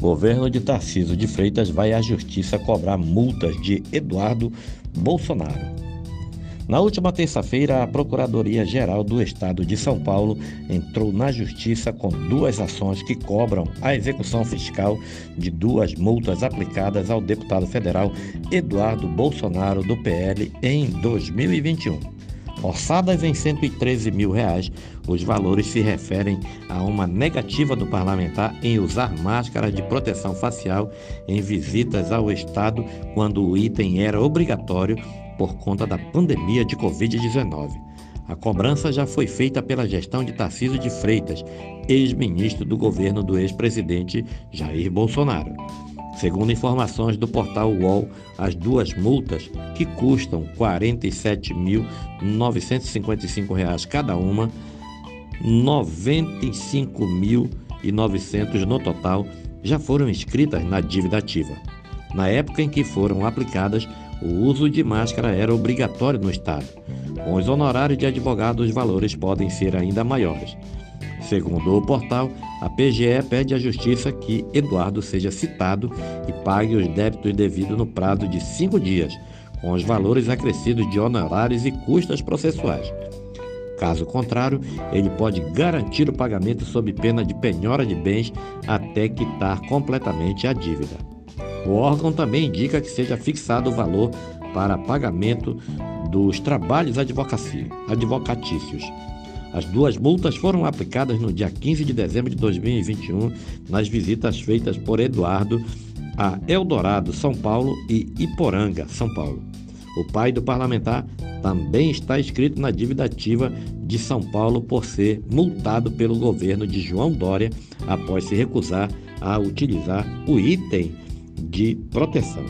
Governo de Tarciso de Freitas vai à justiça cobrar multas de Eduardo Bolsonaro. Na última terça-feira, a Procuradoria-Geral do Estado de São Paulo entrou na Justiça com duas ações que cobram a execução fiscal de duas multas aplicadas ao deputado federal Eduardo Bolsonaro, do PL, em 2021. Orçadas em 113 mil reais, os valores se referem a uma negativa do parlamentar em usar máscaras de proteção facial em visitas ao Estado quando o item era obrigatório por conta da pandemia de Covid-19. A cobrança já foi feita pela gestão de Tarcísio de Freitas, ex-ministro do governo do ex-presidente Jair Bolsonaro. Segundo informações do portal UOL, as duas multas, que custam R$ 47.955 cada uma, R$ 95.900 no total, já foram inscritas na dívida ativa. Na época em que foram aplicadas, o uso de máscara era obrigatório no Estado. Com os honorários de advogado, os valores podem ser ainda maiores. Segundo o portal, a PGE pede à Justiça que Eduardo seja citado e pague os débitos devidos no prazo de cinco dias, com os valores acrescidos de honorários e custas processuais. Caso contrário, ele pode garantir o pagamento sob pena de penhora de bens até quitar completamente a dívida. O órgão também indica que seja fixado o valor para pagamento dos trabalhos advocatícios. As duas multas foram aplicadas no dia 15 de dezembro de 2021 nas visitas feitas por Eduardo a Eldorado, São Paulo e Iporanga, São Paulo. O pai do parlamentar também está inscrito na dívida ativa de São Paulo por ser multado pelo governo de João Dória após se recusar a utilizar o item de proteção.